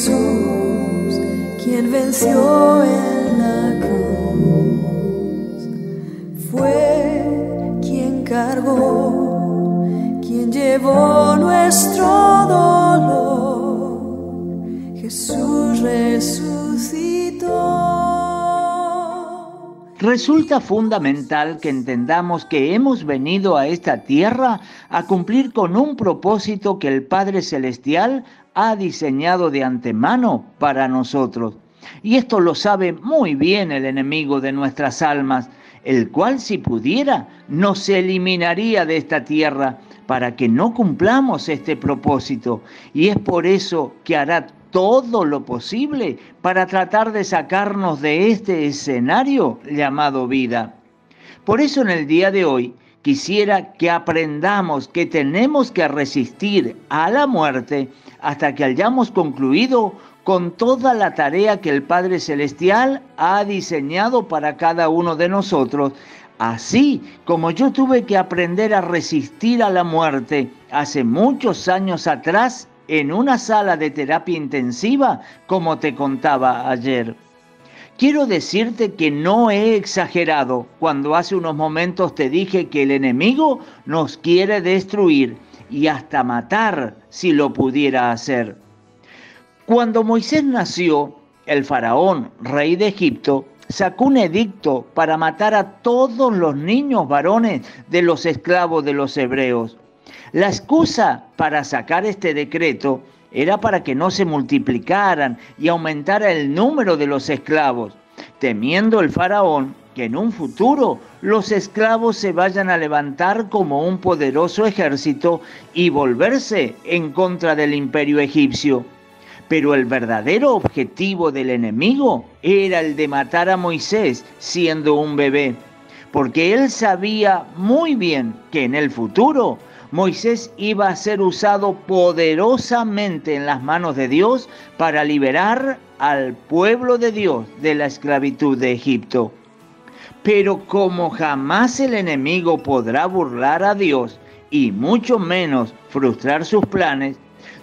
Jesús, quien venció en la cruz, fue quien cargó, quien llevó nuestro dolor. Jesús resucitó. Resulta fundamental que entendamos que hemos venido a esta tierra a cumplir con un propósito que el Padre Celestial ha diseñado de antemano para nosotros. Y esto lo sabe muy bien el enemigo de nuestras almas, el cual si pudiera nos eliminaría de esta tierra para que no cumplamos este propósito. Y es por eso que hará todo lo posible para tratar de sacarnos de este escenario llamado vida. Por eso en el día de hoy quisiera que aprendamos que tenemos que resistir a la muerte hasta que hayamos concluido con toda la tarea que el Padre Celestial ha diseñado para cada uno de nosotros, así como yo tuve que aprender a resistir a la muerte hace muchos años atrás en una sala de terapia intensiva, como te contaba ayer. Quiero decirte que no he exagerado cuando hace unos momentos te dije que el enemigo nos quiere destruir y hasta matar si lo pudiera hacer. Cuando Moisés nació, el faraón, rey de Egipto, sacó un edicto para matar a todos los niños varones de los esclavos de los hebreos. La excusa para sacar este decreto era para que no se multiplicaran y aumentara el número de los esclavos, temiendo el faraón que en un futuro los esclavos se vayan a levantar como un poderoso ejército y volverse en contra del imperio egipcio. Pero el verdadero objetivo del enemigo era el de matar a Moisés siendo un bebé, porque él sabía muy bien que en el futuro Moisés iba a ser usado poderosamente en las manos de Dios para liberar al pueblo de Dios de la esclavitud de Egipto. Pero como jamás el enemigo podrá burlar a Dios y mucho menos frustrar sus planes,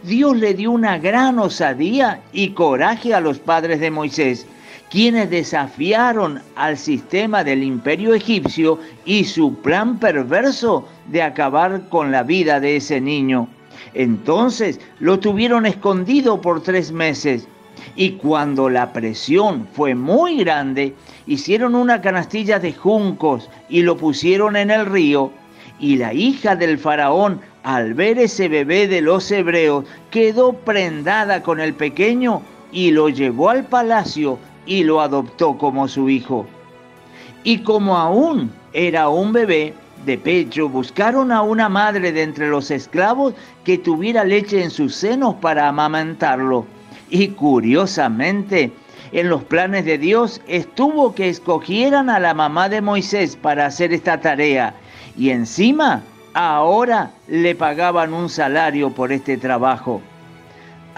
Dios le dio una gran osadía y coraje a los padres de Moisés quienes desafiaron al sistema del imperio egipcio y su plan perverso de acabar con la vida de ese niño. Entonces lo tuvieron escondido por tres meses y cuando la presión fue muy grande, hicieron una canastilla de juncos y lo pusieron en el río. Y la hija del faraón, al ver ese bebé de los hebreos, quedó prendada con el pequeño y lo llevó al palacio y lo adoptó como su hijo. Y como aún era un bebé de pecho, buscaron a una madre de entre los esclavos que tuviera leche en sus senos para amamantarlo. Y curiosamente, en los planes de Dios estuvo que escogieran a la mamá de Moisés para hacer esta tarea. Y encima, ahora le pagaban un salario por este trabajo.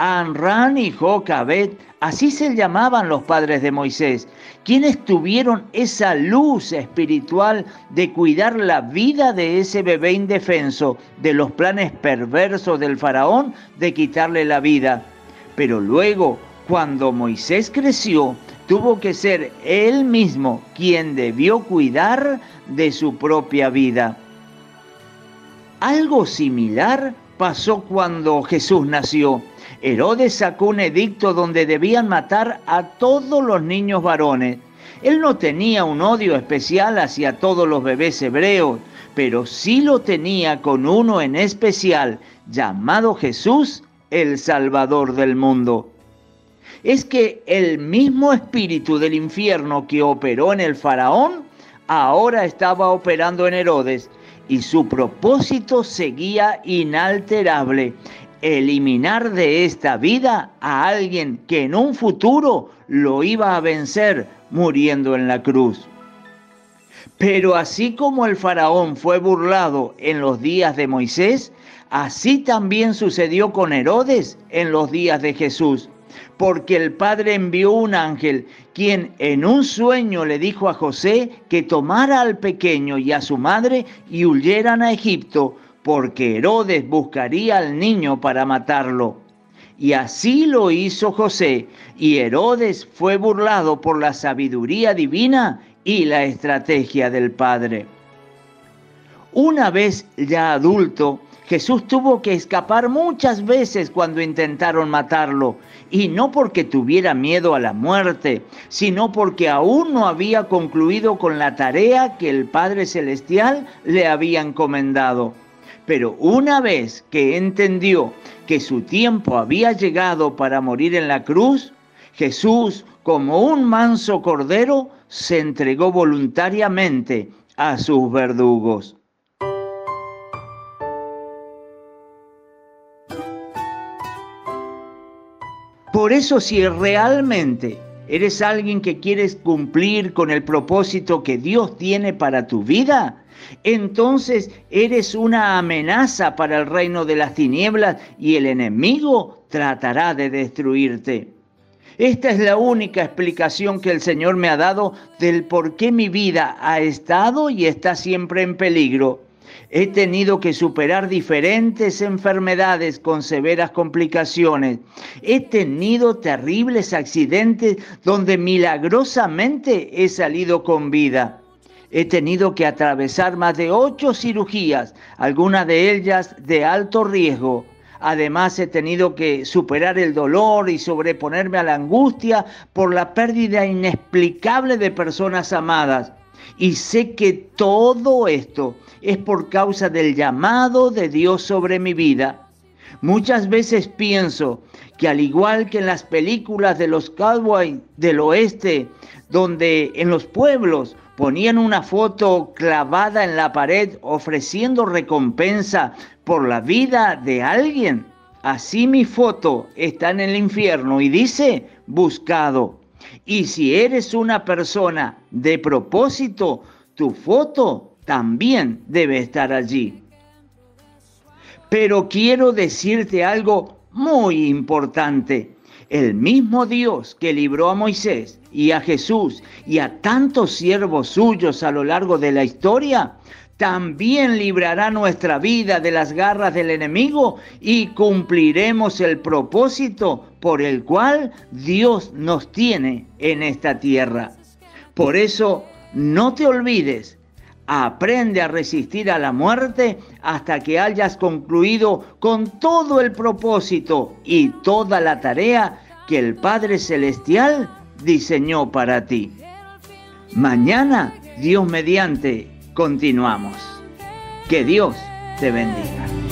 Anran y Jocabet Así se llamaban los padres de Moisés, quienes tuvieron esa luz espiritual de cuidar la vida de ese bebé indefenso de los planes perversos del faraón de quitarle la vida. Pero luego, cuando Moisés creció, tuvo que ser él mismo quien debió cuidar de su propia vida. Algo similar pasó cuando Jesús nació. Herodes sacó un edicto donde debían matar a todos los niños varones. Él no tenía un odio especial hacia todos los bebés hebreos, pero sí lo tenía con uno en especial, llamado Jesús, el Salvador del mundo. Es que el mismo espíritu del infierno que operó en el faraón, ahora estaba operando en Herodes, y su propósito seguía inalterable eliminar de esta vida a alguien que en un futuro lo iba a vencer muriendo en la cruz. Pero así como el faraón fue burlado en los días de Moisés, así también sucedió con Herodes en los días de Jesús, porque el Padre envió un ángel, quien en un sueño le dijo a José que tomara al pequeño y a su madre y huyeran a Egipto, porque Herodes buscaría al niño para matarlo. Y así lo hizo José, y Herodes fue burlado por la sabiduría divina y la estrategia del Padre. Una vez ya adulto, Jesús tuvo que escapar muchas veces cuando intentaron matarlo, y no porque tuviera miedo a la muerte, sino porque aún no había concluido con la tarea que el Padre Celestial le había encomendado. Pero una vez que entendió que su tiempo había llegado para morir en la cruz, Jesús, como un manso cordero, se entregó voluntariamente a sus verdugos. Por eso si realmente eres alguien que quieres cumplir con el propósito que Dios tiene para tu vida, entonces eres una amenaza para el reino de las tinieblas y el enemigo tratará de destruirte. Esta es la única explicación que el Señor me ha dado del por qué mi vida ha estado y está siempre en peligro He tenido que superar diferentes enfermedades con severas complicaciones. He tenido terribles accidentes donde milagrosamente he salido con vida. He tenido que atravesar más de ocho cirugías, algunas de ellas de alto riesgo. Además he tenido que superar el dolor y sobreponerme a la angustia por la pérdida inexplicable de personas amadas. Y sé que todo esto es por causa del llamado de Dios sobre mi vida. Muchas veces pienso que al igual que en las películas de los cowboys del oeste, donde en los pueblos ponían una foto clavada en la pared ofreciendo recompensa por la vida de alguien, así mi foto está en el infierno y dice buscado. Y si eres una persona de propósito, tu foto también debe estar allí. Pero quiero decirte algo muy importante. El mismo Dios que libró a Moisés y a Jesús y a tantos siervos suyos a lo largo de la historia, también librará nuestra vida de las garras del enemigo y cumpliremos el propósito por el cual Dios nos tiene en esta tierra. Por eso, no te olvides, aprende a resistir a la muerte hasta que hayas concluido con todo el propósito y toda la tarea que el Padre Celestial diseñó para ti. Mañana, Dios mediante, continuamos. Que Dios te bendiga.